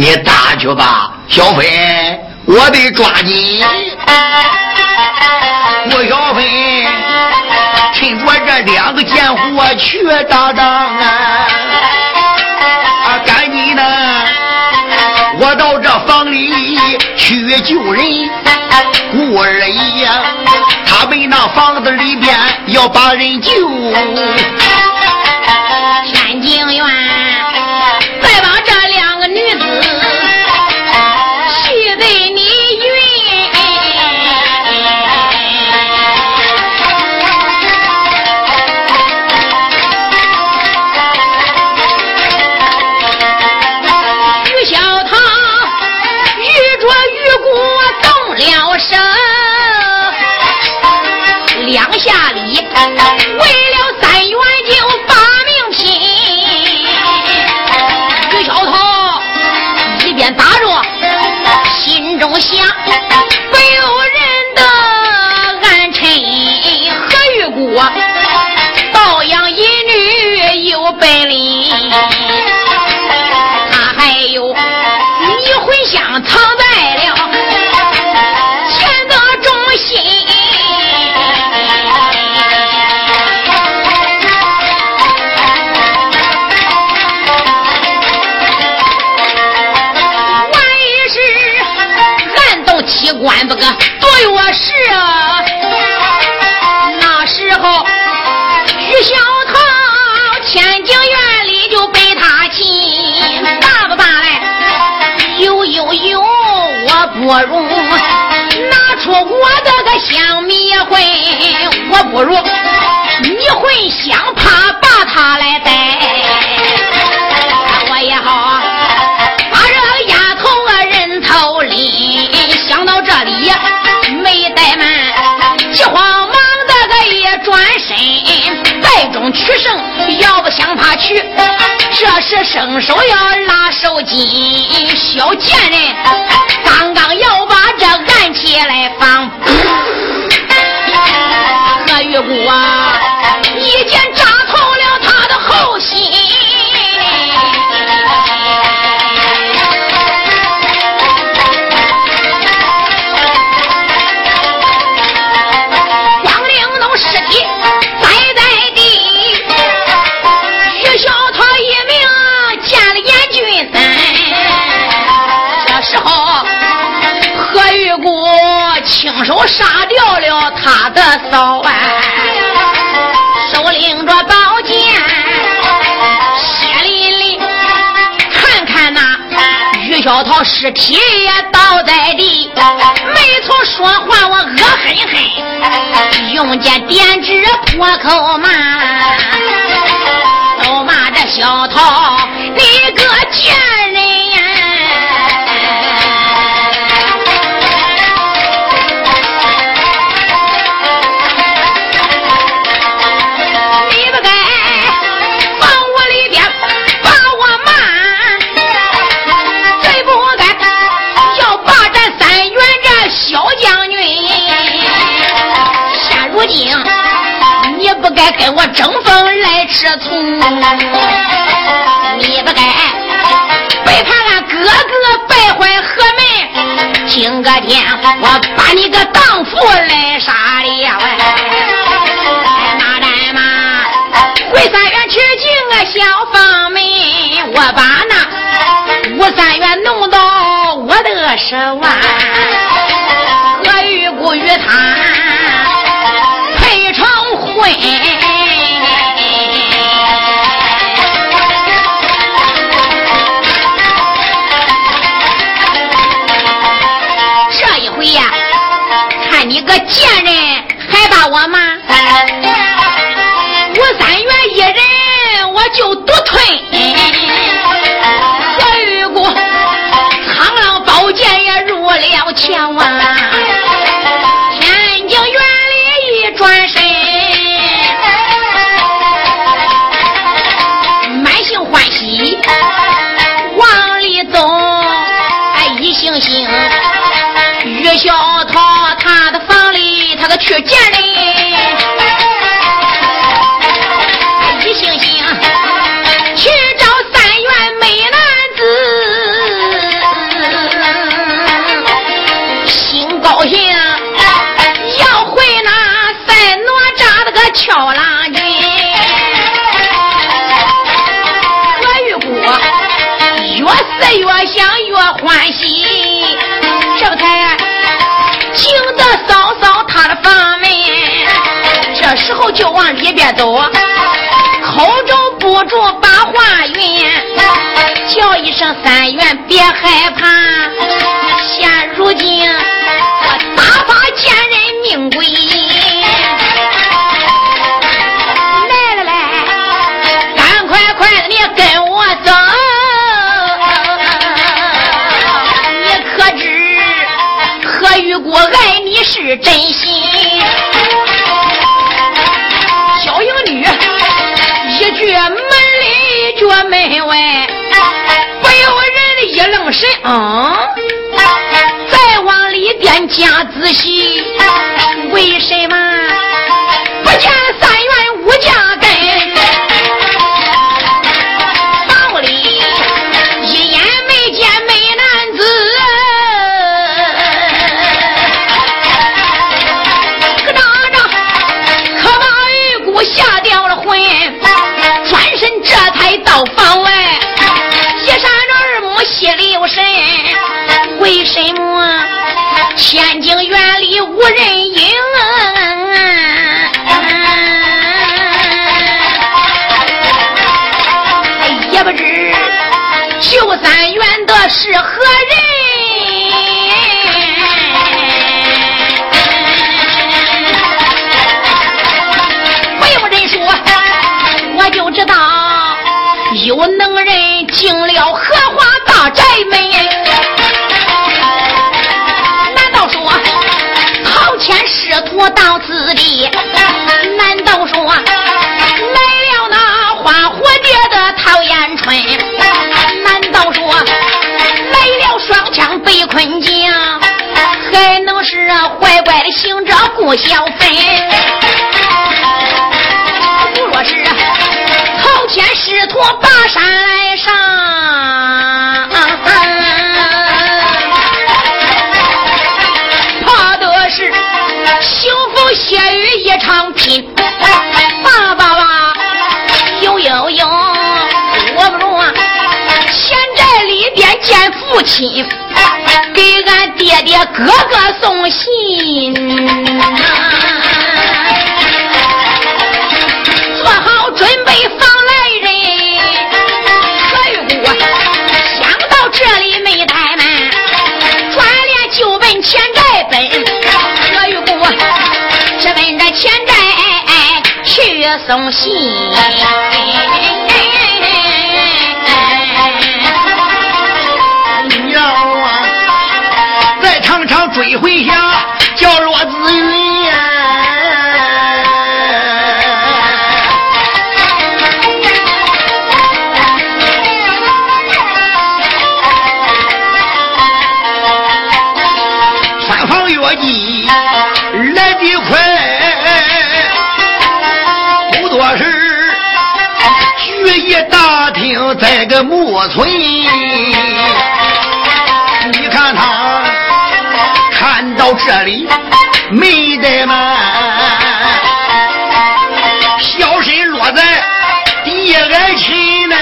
你打去吧，小飞，我得抓紧。顾小飞趁着这两个贱货去打仗啊，啊，赶紧的，我到这房里去救人。顾二爷，他们那房子里边要把人救。天津院两下里为了个对我是啊！那时候徐小桃天津院里就被他亲，大不大嘞？有有有，我不如拿出我的个香迷魂，我不如迷魂香怕把他来带，身，败中取胜，要不想怕去，这时伸手要拉手巾，小贱人刚刚要把这按起来放，何玉姑啊，一剑时候，何玉姑亲手杀掉了他的嫂啊，手拎着宝剑，血淋淋，看看那于小桃尸体也倒在地，没从说话，我恶狠狠，用剑点指破口骂，都骂这小桃你个贱该跟我争风来吃醋，你不该背叛俺哥哥败坏河门。今个天我把你个荡妇来杀了哎！哪吒嘛，回三元取经啊，小房门，我把那吴三元弄到我的手腕，何玉姑与他这一回呀，看你个贱人还把我吗？我，三元一人，我就独吞，小玉姑，苍狼宝剑也入了两千万。去见你一星星，去找三元美男子，心高兴，要回那赛哪吒那个俏郎君。何玉国越思越想越欢喜。人。时候就往里边走，口中不住把话云，叫一声三元别害怕。现如今我大发贱人命归，来来来，赶快快的你跟我走，你可知何玉姑爱你是真心？我门外不由人的一愣神，嗯！再往里边加仔细，为什么不见三元为亲，给俺爹爹哥哥送信，做好准备防来人。何玉姑想到这里没怠慢，转脸就奔钱寨奔。何玉姑直奔着钱寨去送信，归回家叫罗紫云。山房月季来得快不多时雪夜大厅在个木村。这里没得嘛，小身落在地矮亲呢。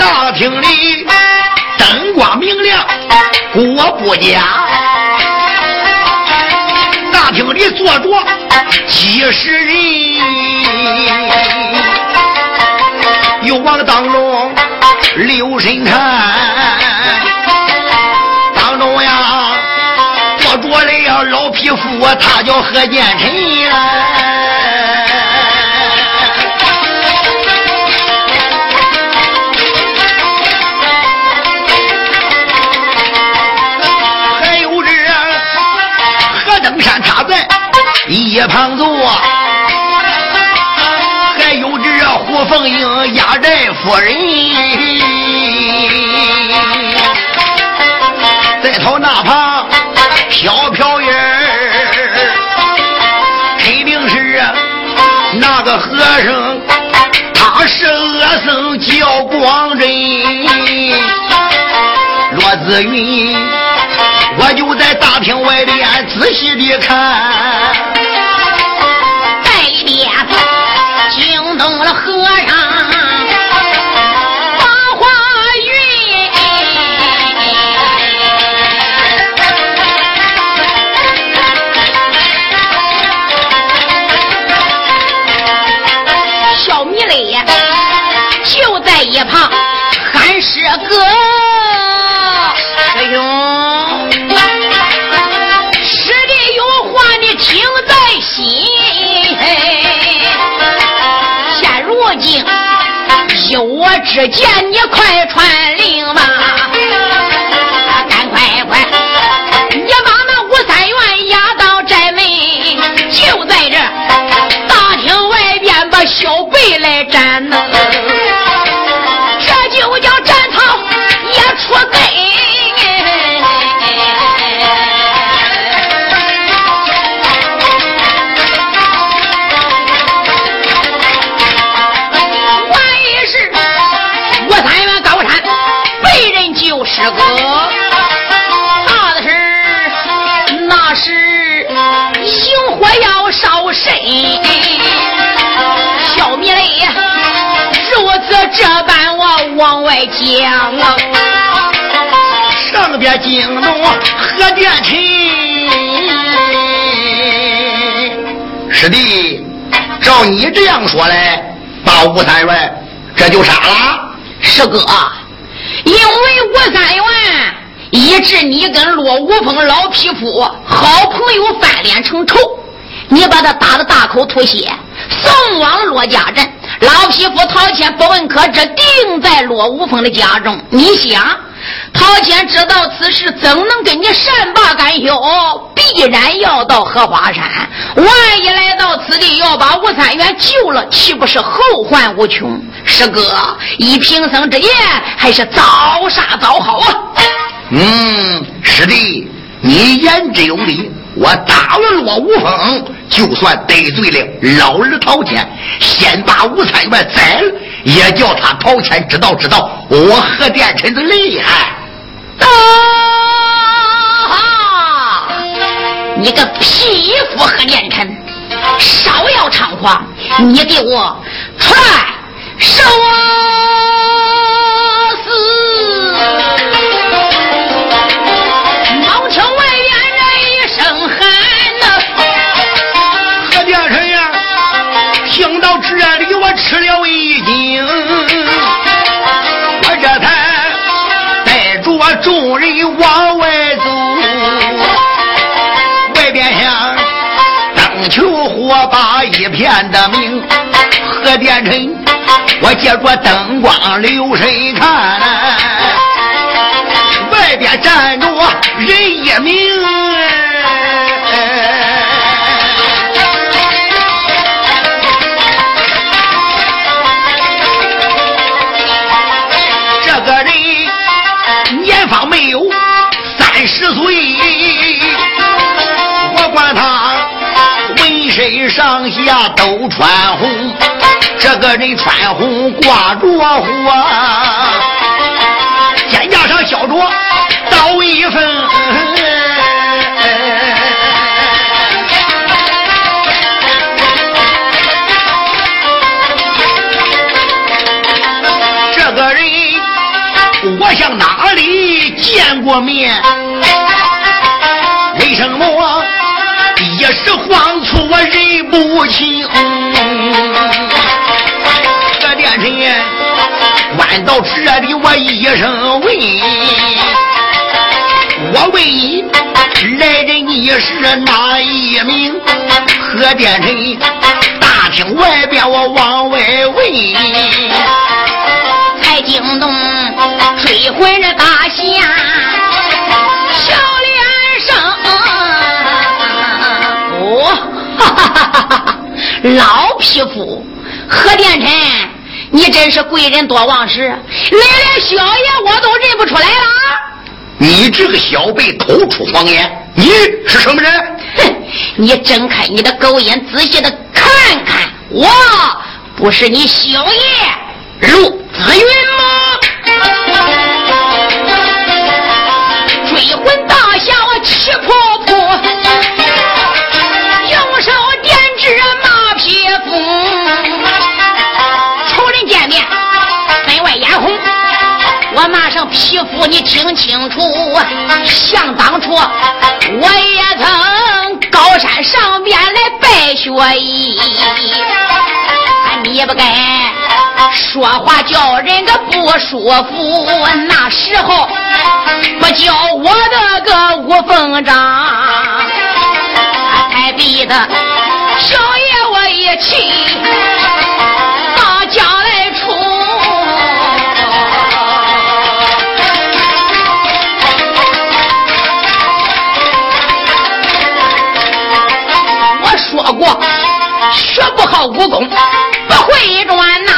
大厅里灯光明亮。国不假，大厅里坐着这十人，又往当中留神看，当中呀坐着了老匹夫，他叫何建臣呀。还有这何登山，他在一旁坐。还有这胡凤英压寨夫人，在头那旁飘飘影肯定是那个和尚，他是恶僧叫光真。罗子云，我就在大厅外边仔细的看，动了我只见，你快传令吧，赶快快，你把那吴三元押到寨门，就在这大厅外边把小贝来斩呢，这就叫斩草也出外讲啊，上边惊动何殿臣。师弟，照你这样说来，把吴三元这就杀了。师哥，因为吴三元以致你跟骆无风老匹夫好朋友翻脸成仇，你把他打得大口吐血，送往骆家镇。老匹夫陶谦不问可知，定在骆无风的家中。你想，陶谦知道此事，怎能跟你善罢甘休？必然要到荷花山。万一来到此地，要把吴三元救了，岂不是后患无穷？师哥，以平生之言，还是早杀早好啊！嗯，师弟，你言之有理。我打了罗无风，就算得罪了老儿陶谦，先把吴三元宰了，也叫他陶谦知道知道我何殿臣的厉害。啊！你个匹夫何殿臣，少要猖狂！你给我出来受一片的明。何殿臣，我借着灯光留神看，外边站着人一名。这个人年方没有三十岁，我管他浑身上下穿红，这个人穿红挂着火，肩胛上削着刀一份。这个人我向哪里见过面？一时慌促我认不清？何殿臣，弯到这里我一声问，我问你来人你是哪一名？何殿臣大厅外边我往外问，才惊动追魂的大侠 老匹夫，何殿臣，你真是贵人多忘事，来连小爷我都认不出来了。你这个小辈口出狂言，你是什么人？哼！你睁开你的狗眼，仔细的看看，我不是你小爷陆子云吗？追魂大侠我气破媳妇，你听清楚。想当初，我也曾高山上边来拜学艺，你不该说话叫人个不舒服。那时候不叫我的个五凤章，才逼得小爷我一气。武功不会转呐！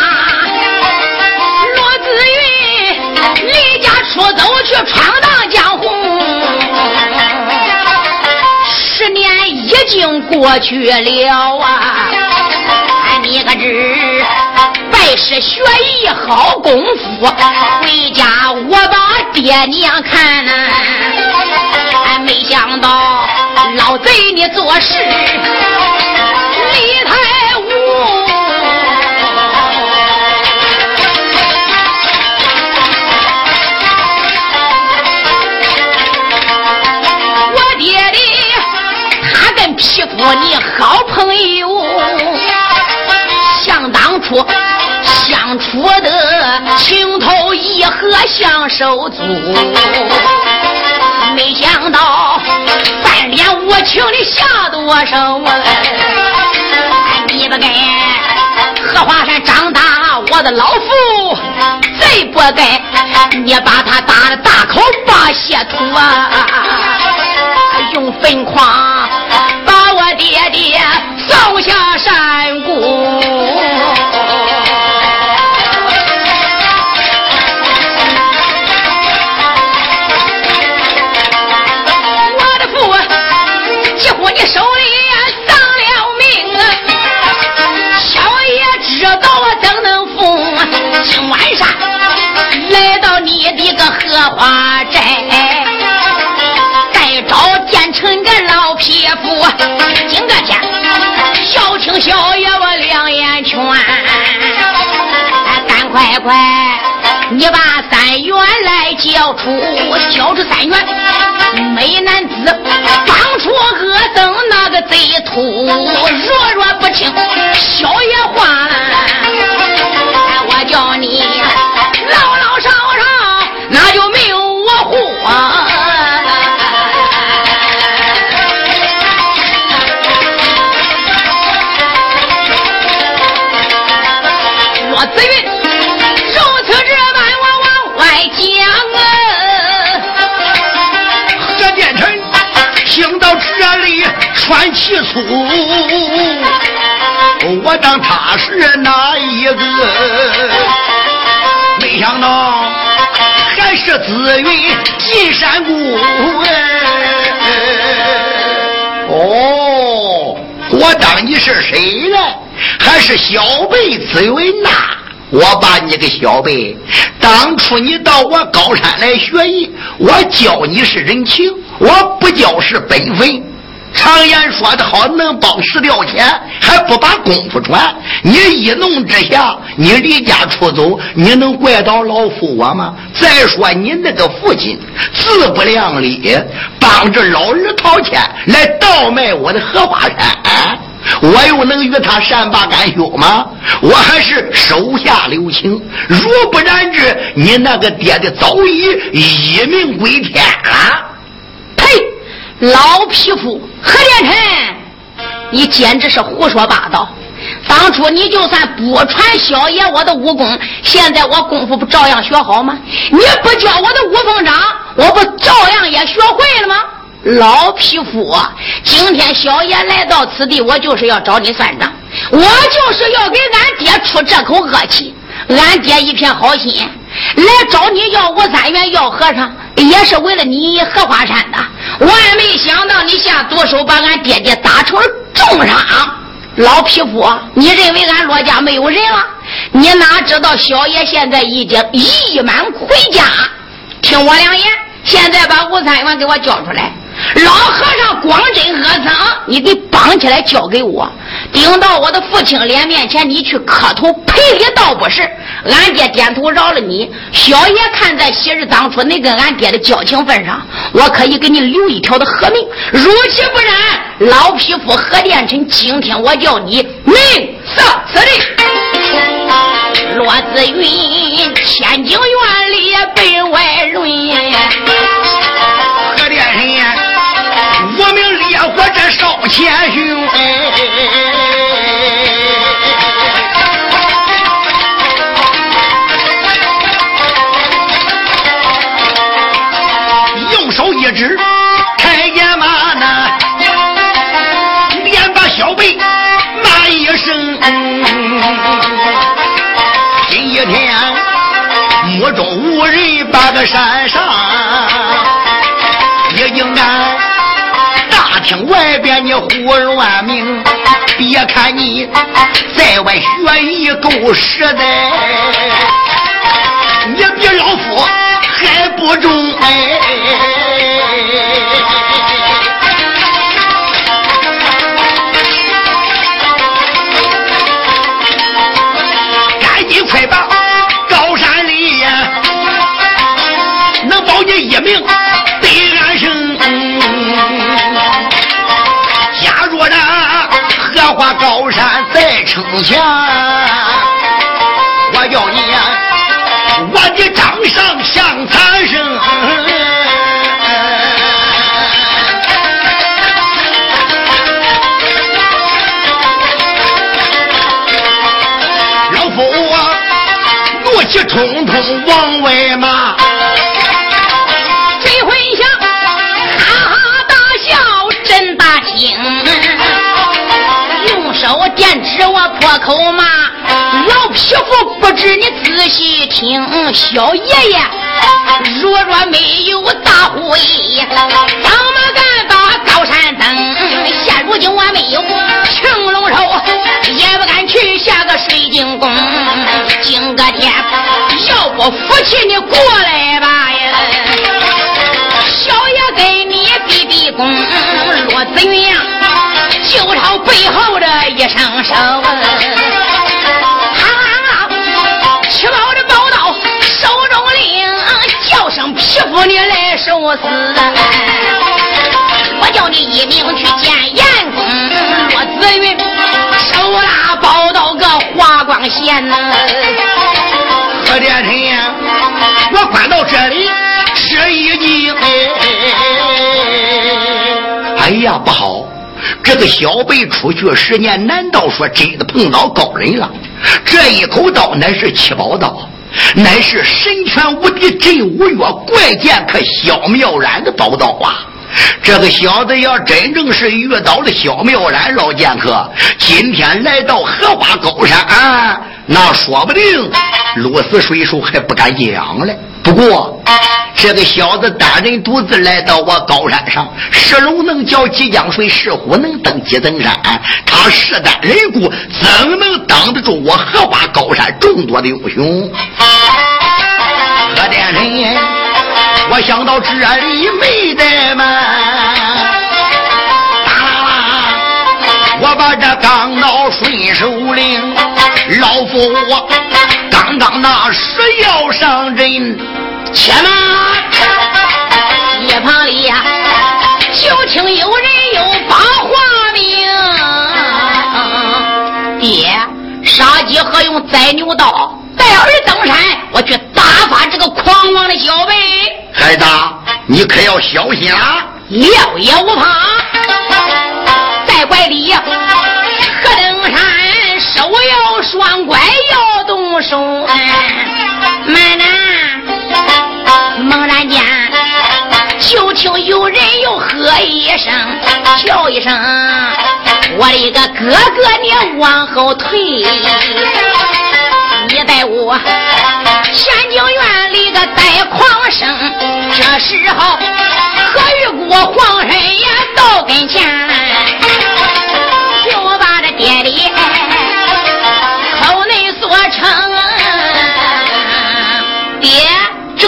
罗子云离家出走去闯荡江湖，十年已经过去了啊！你可知拜师学艺好功夫，回家我把爹娘看呐！没想到老贼你做事。我你好朋友，想当初相处的情投意合，像手足。没想到翻脸无情的下多手！你不该荷花山长大我的老父，再不该你把他打的大口把血吐啊！用粪筐。爹爹扫下山谷，我的父，几乎你手里丧了命啊！小爷知道我怎能疯？今晚上来到你的个荷花小爷我两眼圈，赶快快，你把三元来交出，交出三元，美男子当初恶僧那个贼徒，若若不听小爷喘气粗，我当他是哪一个？没想到还是紫云进山谷。哦，我当你是谁呢？还是小辈紫云呐？我把你个小辈，当初你到我高山来学艺，我教你是人情，我不教是本分。常言说的好，能包十吊钱，还不把功夫传。你一怒之下，你离家出走，你能怪到老夫我吗？再说你那个父亲自不量力，帮着老二掏钱来倒卖我的荷花山。我又能与他善罢甘休吗？我还是手下留情。如不然，之你那个爹的早已一命归天了。呸！老匹夫何连臣，你简直是胡说八道！当初你就算不传小爷我的武功，现在我功夫不照样学好吗？你不教我的五凤掌，我不照样也学会了吗？老匹夫，今天小爷来到此地，我就是要找你算账，我就是要给俺爹出这口恶气。俺爹一片好心，来找你要吴三元要和尚，也是为了你荷花山的。万没想到你下毒手，把俺爹爹打成了重伤。老匹夫，你认为俺罗家没有人了？你哪知道小爷现在已经义满回家？听我两言，现在把吴三元给我交出来。老和尚光真恶僧，你得绑起来交给我，顶到我的父亲脸面前，你去磕头赔礼倒不是。俺爹点头饶了你，小爷看在昔日当初你跟俺爹的交情份上，我可以给你留一条的活命。如其不然，老匹夫何殿臣，今天我叫你命丧此地。罗子云，千金院里被外论。何殿臣。我名烈火这烧前胸，用手一指，开眼骂呢，连把小辈骂一声。今一天目中无人，把个山上已经干。听外边你胡乱鸣，别看你在外学艺够实在，你比老夫还不中哎！一命得安生，假若那荷。花高山在城墙，我叫你呀，我的掌上像残生。老夫啊怒气冲冲往外骂。口骂，老匹夫不知你仔细听，小爷爷若若没有大虎意，怎么敢把高山登？现如今我没有青龙手，也不敢去下个水晶宫。今个天要不服气，你过来吧呀！小爷给你比比功，罗子云。就朝背后的一声手，啊！七宝的宝刀手中拎，叫声匹夫你来受死。我叫你一命去见阎公，骆子云手拿宝刀个华光线呐。何殿臣呀，我关到这里吃一惊。哎呀，不好！这个小辈出去十年，难道说真的碰到高人了？这一口刀乃是七宝刀，乃是神拳无敌、镇五岳、怪剑可消妙然的宝刀啊！这个小子要真正是遇到了小妙然老剑客，今天来到荷花高山，那说不定鹿死水手还不敢讲嘞。不过，这个小子单人独自来到我高山上，是龙能叫几江水，是虎能登几层山，他势单力孤，怎能挡得住我荷花高山众多的英雄？何殿人，我想到这里没怠慢，啦啦啦，我把这钢刀顺手领，老夫我刚刚那是要上阵。且慢，一旁里呀，就听有人又把话明。爹，杀鸡何用宰牛刀？带儿登山，我去打发这个狂妄的小辈。孩子，你可要小心啊！料也无妨。在怀里何登山，手要双拐要动手。慢呐，猛然间，就听有人又喝一声，叫一声：“我的个哥哥，你往后退！”你在我前景院里个带狂声，这时候何玉姑皇神也到跟前，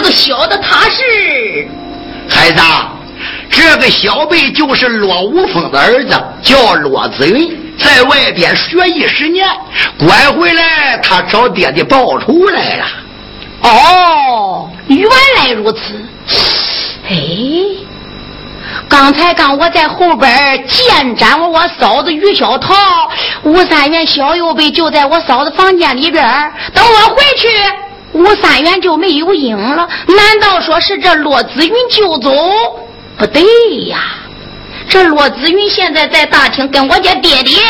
这个小的他是孩子，这个小辈就是骆无风的儿子，叫骆子云。在外边学艺十年，拐回来，他找爹爹报仇来了。哦，原来如此。哎，刚才刚我在后边见着我嫂子于小桃，吴三元小右辈就在我嫂子房间里边。等我回去，吴三元就没有影了。难道说是这骆子云救走？不对呀。这骆子云现在在大厅跟我家爹爹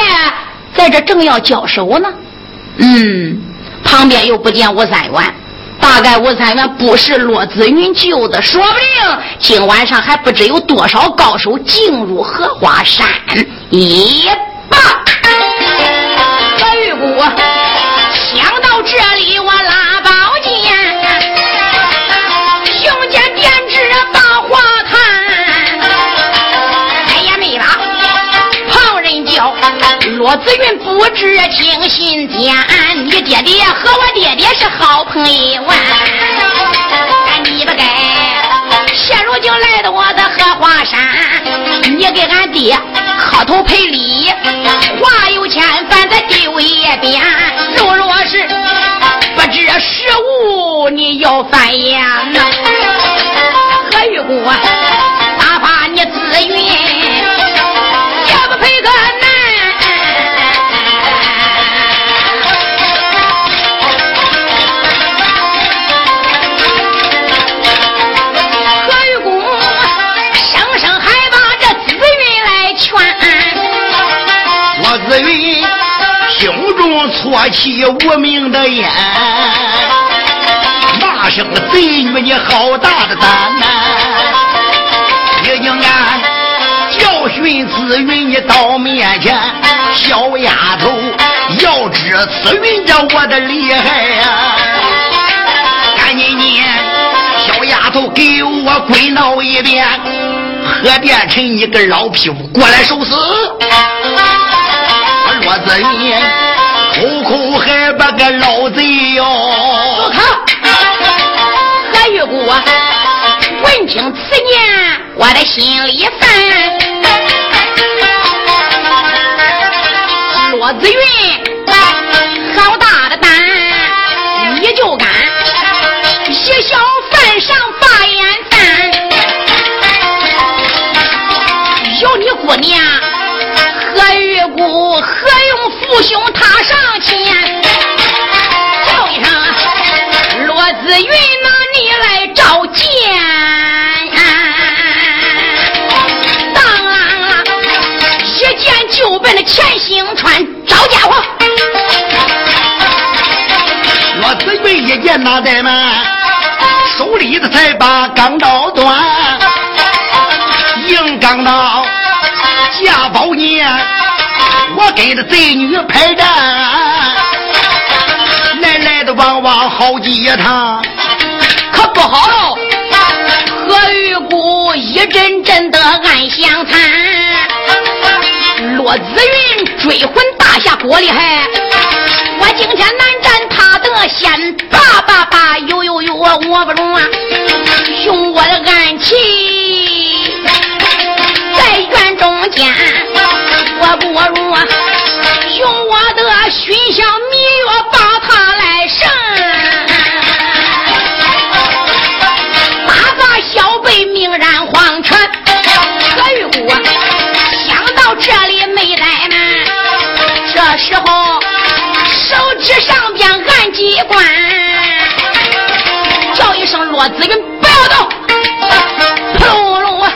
在这正要交手呢，嗯，旁边又不见吴三元，大概吴三元不是骆子云救的，说不定今晚上还不知有多少高手进入荷花山。一棒，何玉姑想到这里，我拉罗子云不知听信间，你爹爹和我爹爹是好朋友啊！你不该现如今来到我的荷花山，你给俺爹磕头赔礼，话有千番再丢一遍。如若是不知时务，你要翻眼呐！何玉姑，啊中搓起无名的烟，骂声贼女你好大的胆呐！已经俺教训子云你到面前，小丫头要知紫云这我的厉害呀！赶紧你小丫头给我滚闹一遍，何变成一个老匹夫过来受死？我子云口口还把个老贼哟！不可！何玉姑闻听此言，我的心里烦。骆子云，好大的胆，你就敢写小犯上把言犯？有你姑娘何玉姑何用？父兄他上子云，那你来召见。当一见就奔那钱兴川找家伙。我子云一见那怠慢，手里的才把钢刀端，硬钢刀架宝剑。我跟着贼女排战，往往好几趟，可不好。何玉姑一阵阵的暗相谈，骆子云追魂大侠多厉害，我今天难战他的仙，叭叭叭，呦呦呦，我不中啊，一关，叫一声骆子云，不要动，扑噜噜，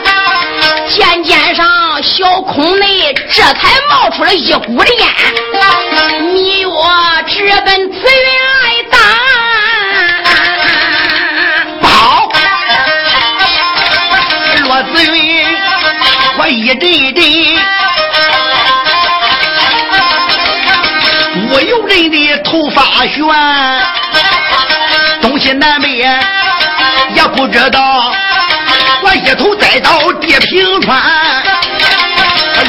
尖尖上小孔内，这才冒出了一股的烟。知道。我一头栽到地平川，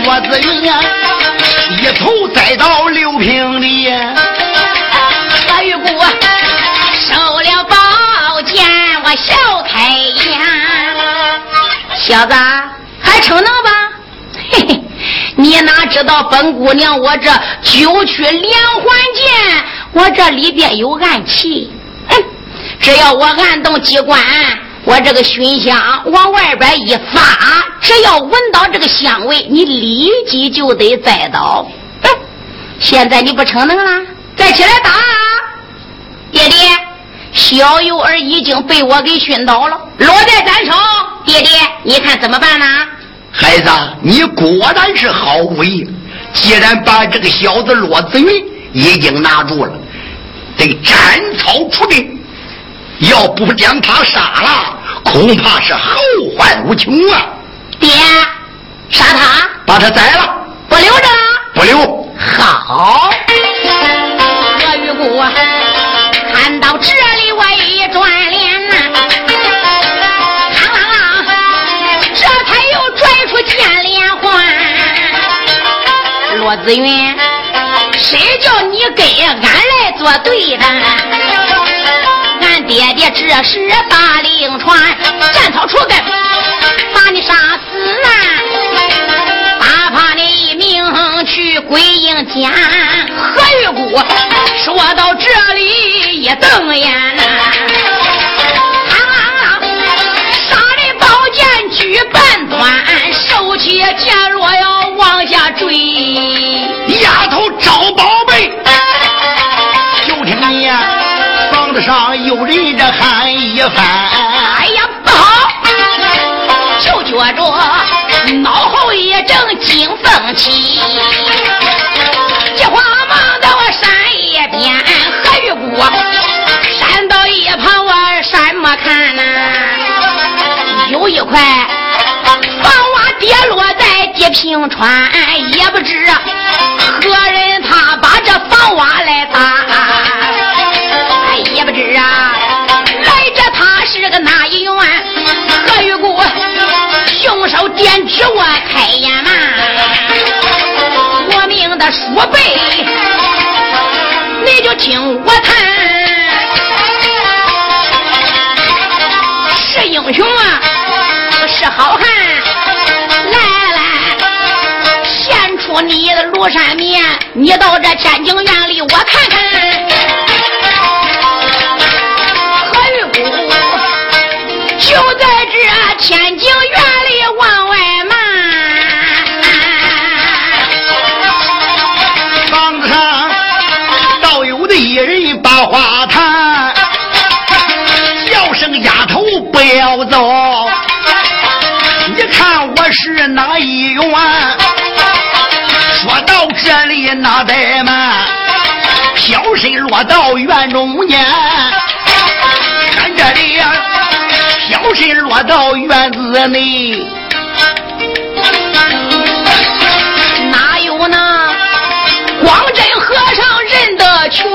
罗子云呀，一头栽到六平里。何玉姑收了宝剑，我笑开颜。小子，还逞能吧？嘿嘿，你哪知道本姑娘我这九曲连环剑，我这里边有暗器。只要我按动机关。我这个熏香往外边一发，只要闻到这个香味，你立即就得栽倒。现在你不逞能了，再起来打！爹爹，小幼儿已经被我给熏倒了，落在咱手。爹爹，你看怎么办呢？孩子，你果然是好武艺。既然把这个小子骆子云已经拿住了，得斩草除根。要不将他杀了，恐怕是后患无穷啊！爹，杀他，把他宰了，不留着，不留。好，何玉姑看到这里，我一转脸呐，啷啷啷，这才又拽出剑连环。罗子云，谁叫你跟俺来作对的？这时把令传，斩草除根，把你杀死啊！打发你一命去归阴间。何玉姑说到这里一瞪眼呐，啊！杀的宝剑举半端，手起剑落要往下坠。有人这喊一番，哎呀不好！就觉着脑后一阵惊风起，急慌忙的我闪一边，何玉姑闪到一旁，我闪么看呐？有一块房瓦跌落在地平川，也不知何人他把这房瓦来打。也不知啊，来者他是个哪一员？何玉姑，凶手点指我开眼嘛！我命的书辈，你就听我谈。是英雄啊，是好汉！来来，献出你的庐山面，你到这天津院里我看看。就在这天津院里往外骂，房子上倒有的一人把话谈，叫声丫头不要走，你看我是哪一员？说到这里那怠慢，飘身落到院中间，到院子内，哪有那光真和尚认得全？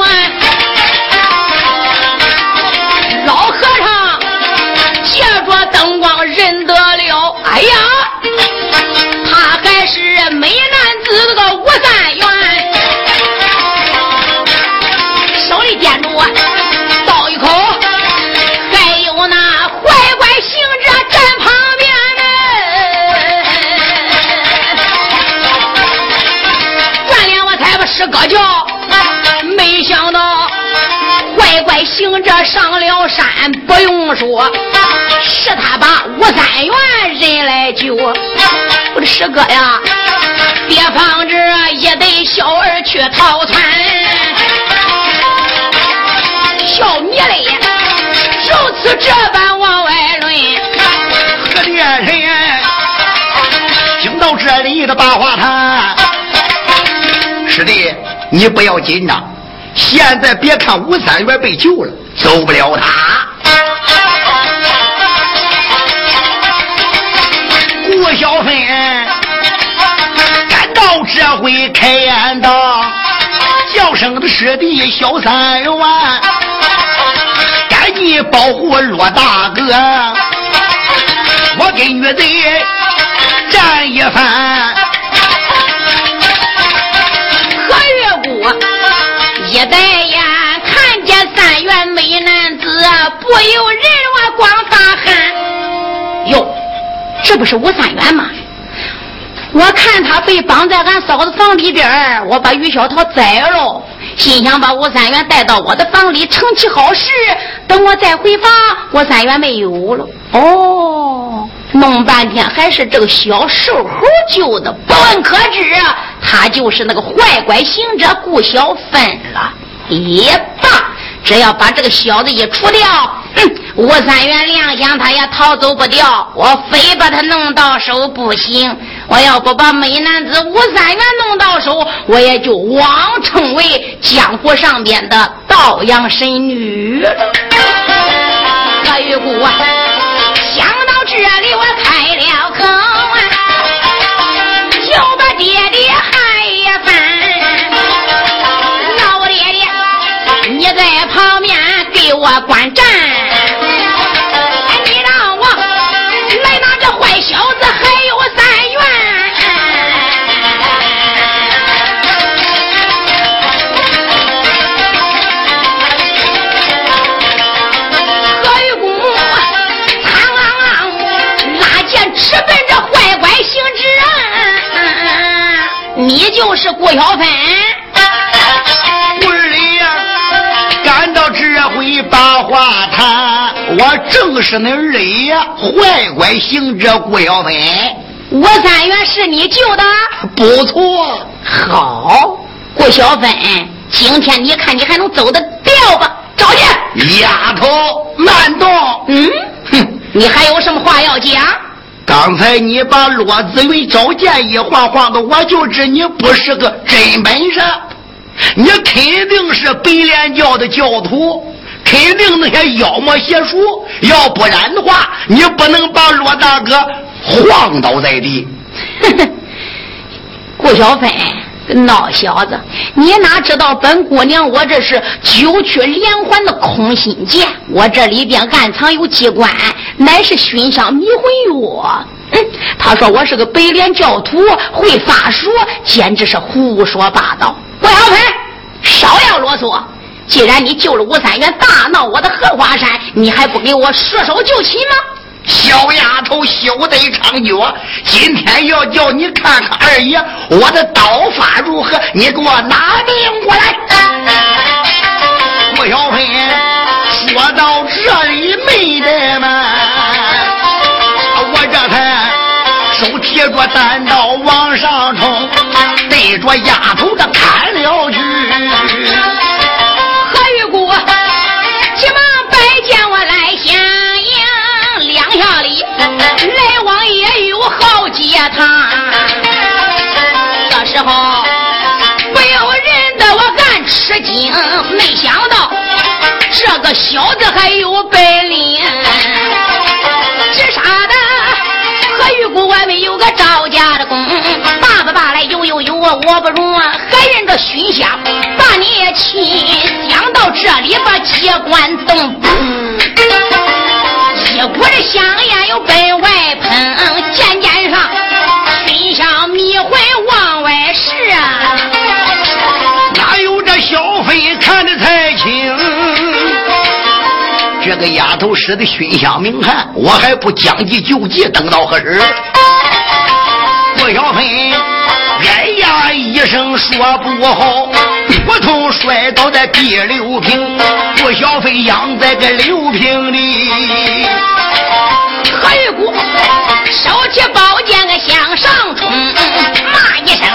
哥叫，没想到乖乖行者上了山，不用说，是他把吴三元人来救。我的师哥呀，别放着一对小儿去逃窜，叫你嘞，如此这般往外论，可怜人听到这里的八卦坛。师弟，你不要紧张，现在别看吴三元被救了，走不了他。顾小芬赶到这回开眼道：“叫声的师弟小三元，赶紧保护罗大哥，我跟女贼战一番。”一抬眼看见三元美男子，不由人我光发汗。哟，这不是吴三元吗？我看他被绑在俺嫂子房里边我把于小桃宰了，心想把吴三元带到我的房里成其好事。等我再回房，吴三元没有了。哦，弄半天还是这个小瘦猴救的。不问可知，他就是那个坏乖行者顾小芬了。也罢，只要把这个小子一除掉，嗯，吴三元亮想他也逃走不掉。我非把他弄到手不行。我要不把美男子吴三元弄到手，我也就妄称为江湖上边的道阳神女了。何玉姑啊，场面给我观战，你让我来拿这坏小子，还有三元。何玉姑，啊，拉钱直奔这坏官行之止，你就是顾小芬。这回把话谈，我正是那二爷，坏乖行者顾小芬。吴三元是你救的，不错。好，顾小芬，今天你看你还能走得掉吧？找去。丫头，慢动。嗯，哼，你还有什么话要讲？刚才你把骆子云找见一晃晃的，我就知你不是个真本事，你肯定是白莲教的教徒，肯定那些妖魔邪术，要不然的话，你不能把罗大哥晃倒在地。顾小芬。孬小子，你哪知道本姑娘我这是九曲连环的空心剑，我这里边暗藏有机关，乃是熏香迷魂药。嗯，他说我是个白莲教徒，会法术，简直是胡说八道。顾小芬，少要啰嗦！既然你救了吴三元，大闹我的荷花山，你还不给我束手就擒吗？小丫头，休得猖獗！今天要叫你看看二爷我的刀法如何，你给我拿命过来！穆小芬说到这里没得嘛，我这才手提着单刀往上冲，对着丫头这砍了去。来往也有好几趟，这时候不由人的我暗吃惊，没想到这个小子还有本领，只杀的？何玉姑外面有个赵家的公，爸爸爸来有有有啊，我不容啊，还人这熏香把你亲，想到这里把机关动。一股的香烟又奔外喷，渐渐上熏香迷魂往外射。哪有这小飞看得太清？这个丫头使的熏香名汗，我还不将计就计，等到何时？郭小飞一声说不好，扑通摔倒在第六平。郭小飞养在个六平里。何玉姑手起宝剑个向上冲，骂一声：“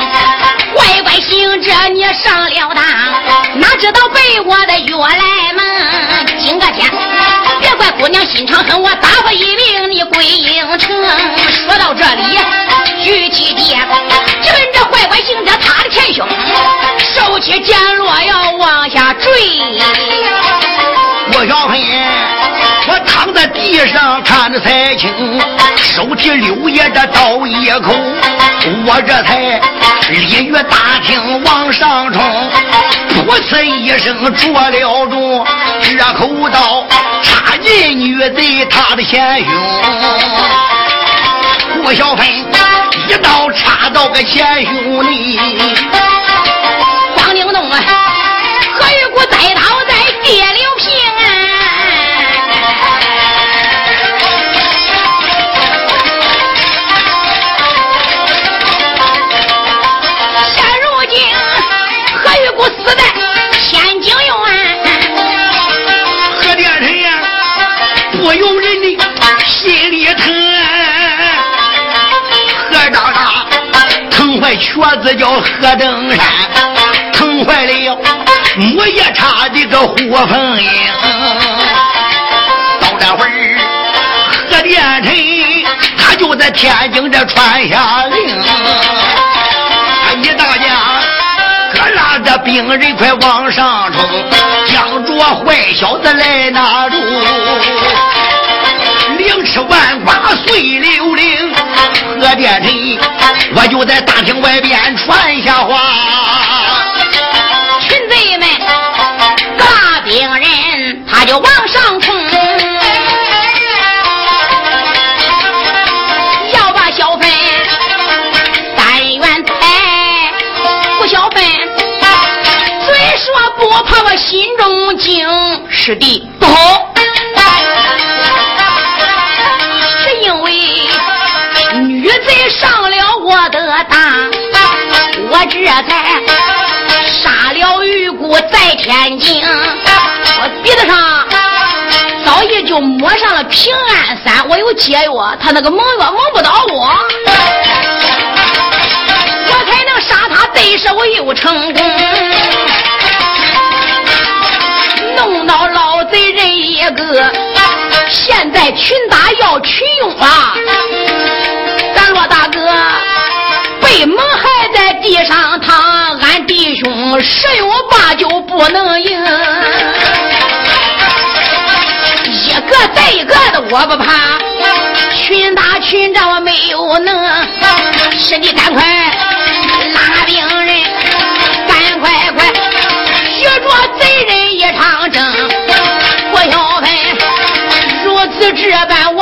乖乖行者，你上了当！哪知道被我的月来蒙？今个天，别怪姑娘心肠狠，我打发一命你归营城。”说到这里，手起剑落要往下坠。我小飞。我躺在地上看着才清，手提柳叶的刀一口，我这才鲤鱼大厅往上冲，噗呲一声着了中，这口刀插进女贼她的前胸，吴小芬一刀插到个前胸里，死在天津院。何殿臣呀，不由人的心里疼。何大大疼坏瘸子叫何登山，疼坏了木叶叉的个火凤英。到这会儿，何殿臣他就在天津这传下令。一大家，可拉病人快往上冲，将着坏小子来拿住，凌迟万剐碎流零。何殿臣。我就在大厅外边传下话，是的，不好。是因为女贼上了我的当，我这才杀了玉姑在天津，我鼻子上早已就抹上了平安散，我有解药，他那个蒙药蒙不到我，我才能杀他，对手我又成功，弄到老贼人一个，现在群打要群用啊，咱罗大哥被蒙害。在地上躺，俺弟兄十有八九不能赢。一个再一个的，我不怕。群打群战，我没有能。是你赶快拉病人，赶快快学着贼人长征，我要问如此这般。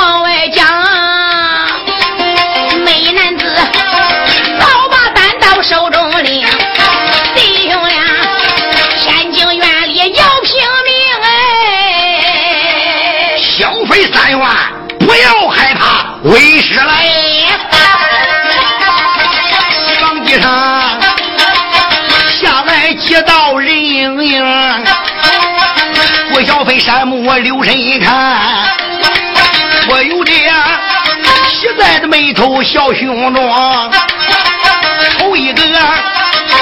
山木我留神一看，我有点喜在的眉头小胸中，头一个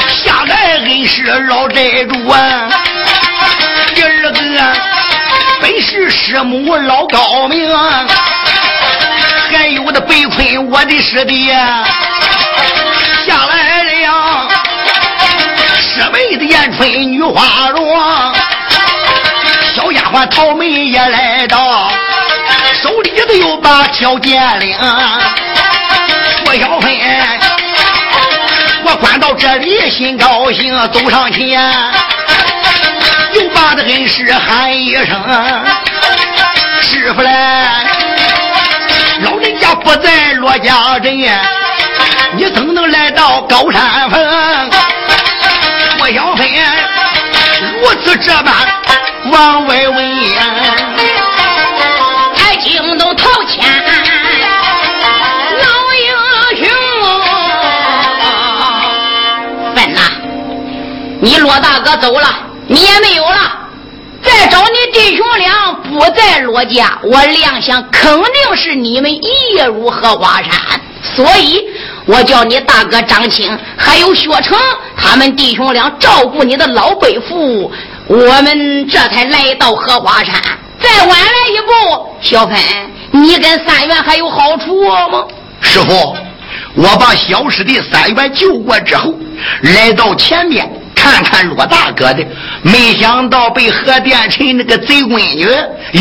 下来恩是老寨主啊，第二个本是师母老高明。还有的被困，我的师弟下来了，师妹的艳春女花容，小丫鬟桃梅也来到，手里头有把小剑灵。郭小芬，我关到这里心高兴，走上前，又把这恩师喊一声，师傅嘞。老人家不在罗家镇，你怎能来到高山峰？郭小芬如此这般往外问，还惊动陶谦老英雄。笨呐，你罗大哥走了，你也没有了。再找你弟兄俩不在罗家，我亮想肯定是你们一夜入荷花山，所以我叫你大哥张青还有薛成他们弟兄俩照顾你的老伯父，我们这才来到荷花山。再晚来一步，小芬，你跟三元还有好处吗？师傅，我把小师弟三元救过之后，来到前面。看看罗大哥的，没想到被何殿臣那个贼闺女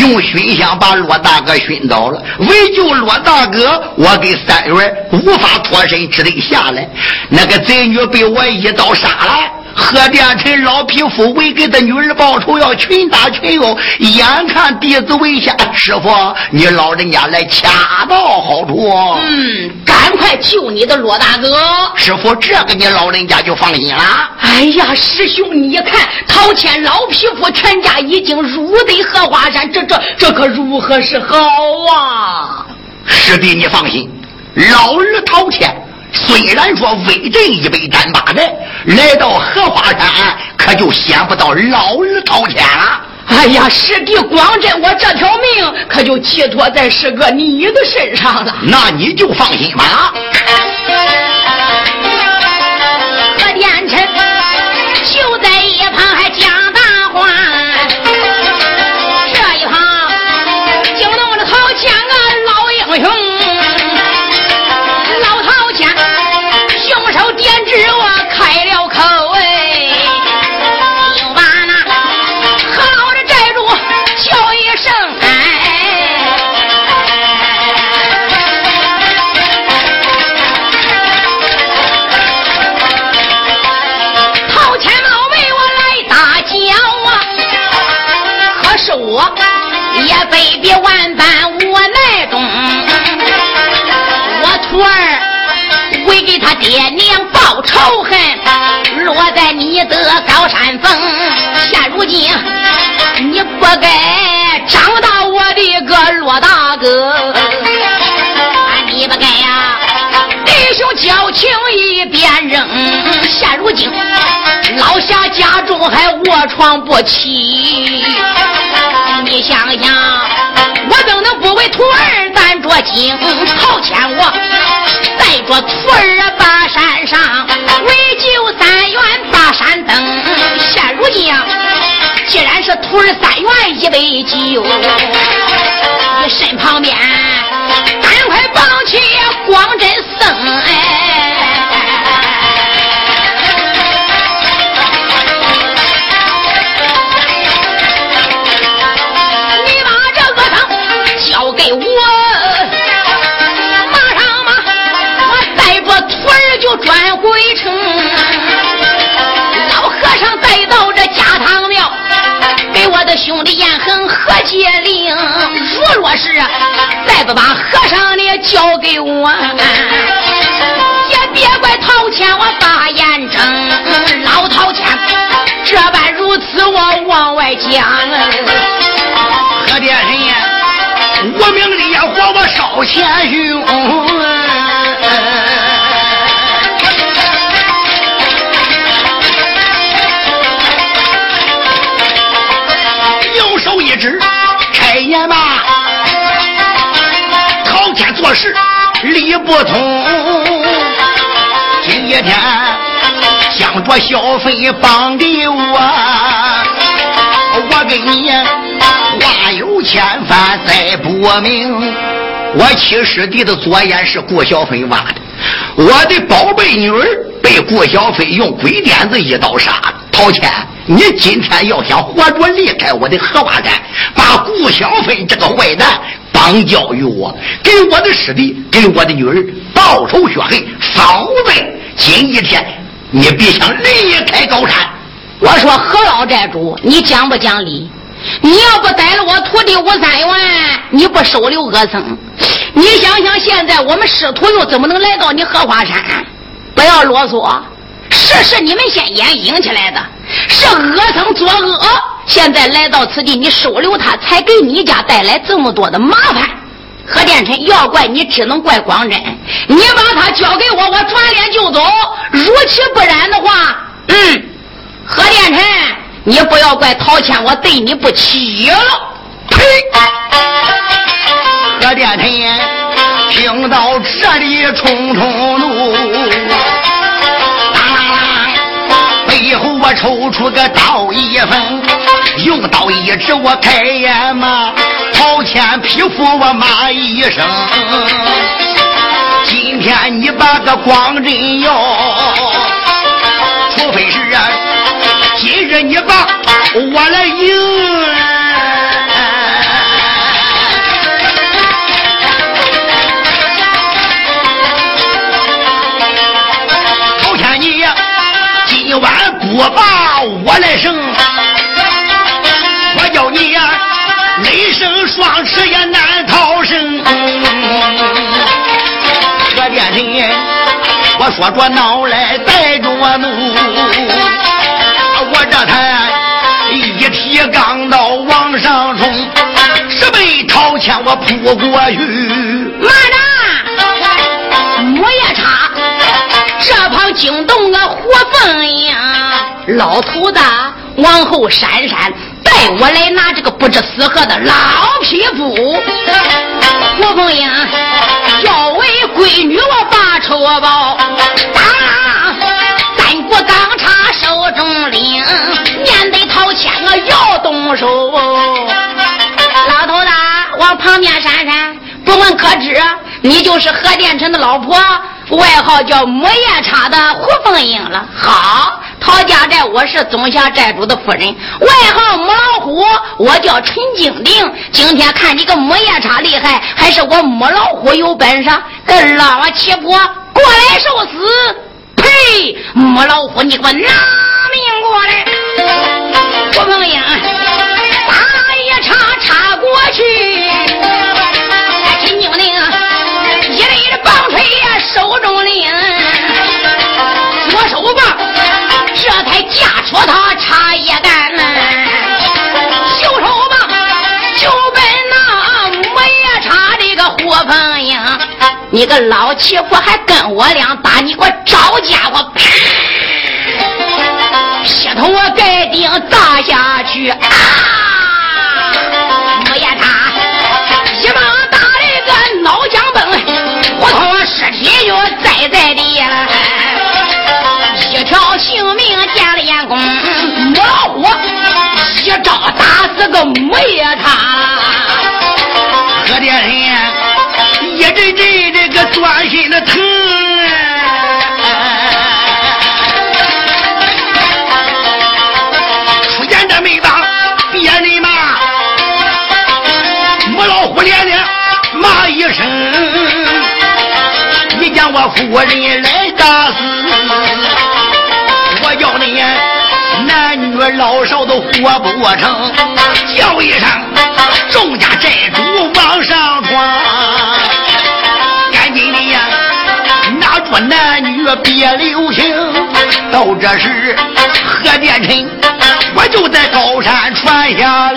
用熏香把罗大哥熏倒了。为救罗大哥，我跟三元无法脱身，只得下来。那个贼女被我一刀杀了。何殿臣老匹夫为给他女儿报仇，要群打群殴，眼看弟子危险，师傅，你老人家来恰到好处。嗯，赶快救你的罗大哥。师傅，这个你老人家就放心了。哎呀，师兄，你一看陶谦老匹夫全家已经入得荷花山，这这这可如何是好啊？师弟，你放心，老儿陶谦。虽然说威震一百单八的，来到荷花山，可就先不到老儿掏钱了。哎呀，师弟光真，我这条命可就寄托在师哥你的身上了。那你就放心吧。何殿臣就在一旁还讲大话，山峰，现如今你不该长到我的个罗大哥，你不该呀，弟兄交情一边扔，现如今老下家中还卧床不起，你想想，我怎能不为徒儿担着惊？好欠我带着徒儿把山上为这徒儿三元一杯酒，你身旁边赶快绑起光真僧哎！你把这个僧交给我，马上嘛，我带着徒儿就转回城。兄弟言恒何解令？如若是再不把和尚的交给我，也别怪陶谦我大眼睁。老陶谦这般如此，我往外讲。何殿神，无名烈火我烧前胸。做事理不通。今一天想着小费帮的我，我跟你话有千番再不明。我七师弟的左眼是顾小飞挖的，我的宝贝女儿被顾小飞用鬼点子一刀杀了。陶谦。你今天要想活着离开我的荷花山，把顾小飞这个坏蛋绑交于我，给我的师弟，给我的女儿报仇雪恨，否则今一天你别想离开高山。我说何老寨主，你讲不讲理？你要不逮了我徒弟吴三元，你不收留恶僧，你想想现在我们师徒又怎么能来到你荷花山？不要啰嗦。事是你们先演引起来的，是恶僧作恶，现在来到此地，你收留他，才给你家带来这么多的麻烦。何殿臣，要怪你，只能怪光真。你把他交给我，我转脸就走。如其不然的话，嗯，何殿臣，你不要怪陶谦，我对你不起了。呸！何殿臣听到这里，冲冲怒。抽出个刀一横，用刀一指我开眼嘛，掏钱匹夫我骂一声，今天你把个光真要，除非是啊，今日你把我来迎。我把我来生，我叫你呀雷声双翅也难逃生。可怜人，我说着闹来带着怒。我这才一提钢刀往上冲，十倍掏钱我扑过去。慢着，木叶叉，这旁惊动个火凤英，老头子往后闪闪，带我来拿这个不知死活的老匹夫。胡凤英要为闺女我把仇报，当三国钢叉。手中拎，面对掏钱我要动手。老头子往旁边闪闪，不问可知，你就是何殿臣的老婆，外号叫木叶叉的胡凤英了。好，陶家寨我是总辖寨主的夫人，外号母老虎，我叫陈金玲。今天看你个木叶叉厉害，还是我母老虎有本事？跟老七婆过来受死！呸！母老虎，你给我拿命过来！郭凤英，打一叉叉过去，你个老欺负还跟我俩打，你给我找家伙！劈头盖顶砸下去啊！木叶他一棒打了一个脑浆崩，我头尸体就栽在地了，一条性命见了眼公，母老虎一招打死个木叶他，我夫人来打死，我要你男女老少都活不成，叫一声众家寨主往上闯。说男女别留情，到这时何殿臣，我就在高山传下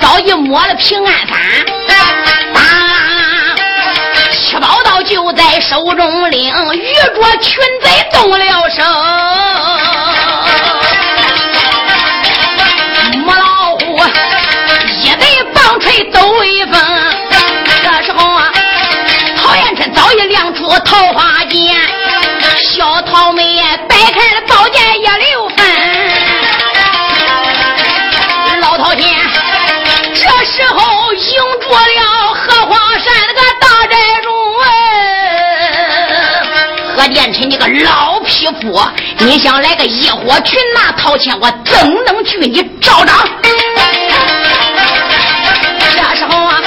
早已摸了平安伞，啊！七宝刀就在手中领，遇着群贼动了手。母老虎一对棒槌抖一风，这时候啊，陶延春早已亮出桃花剑，小桃妹主，何殿臣你个老匹夫，你想来个一伙群拿掏钱，我怎能去你招掌？这时候啊，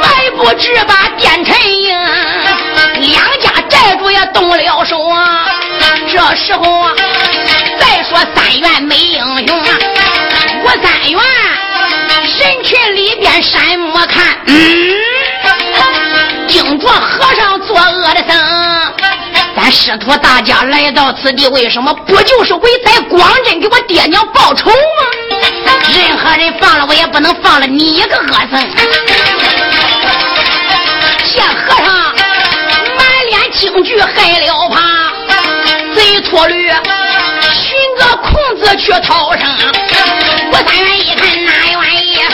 迈步直把殿臣迎，两家寨主也动了手啊。这时候啊，再说三元没英雄啊，我三元。人群里边山木看，嗯，盯着和尚作恶的僧。师徒大家来到此地，为什么不就是为在光镇给我爹娘报仇吗？任何人放了我，也不能放了你一个恶僧。见和尚满脸惊惧，害了怕，贼秃驴寻个空子去逃生。我三元一看，哪元？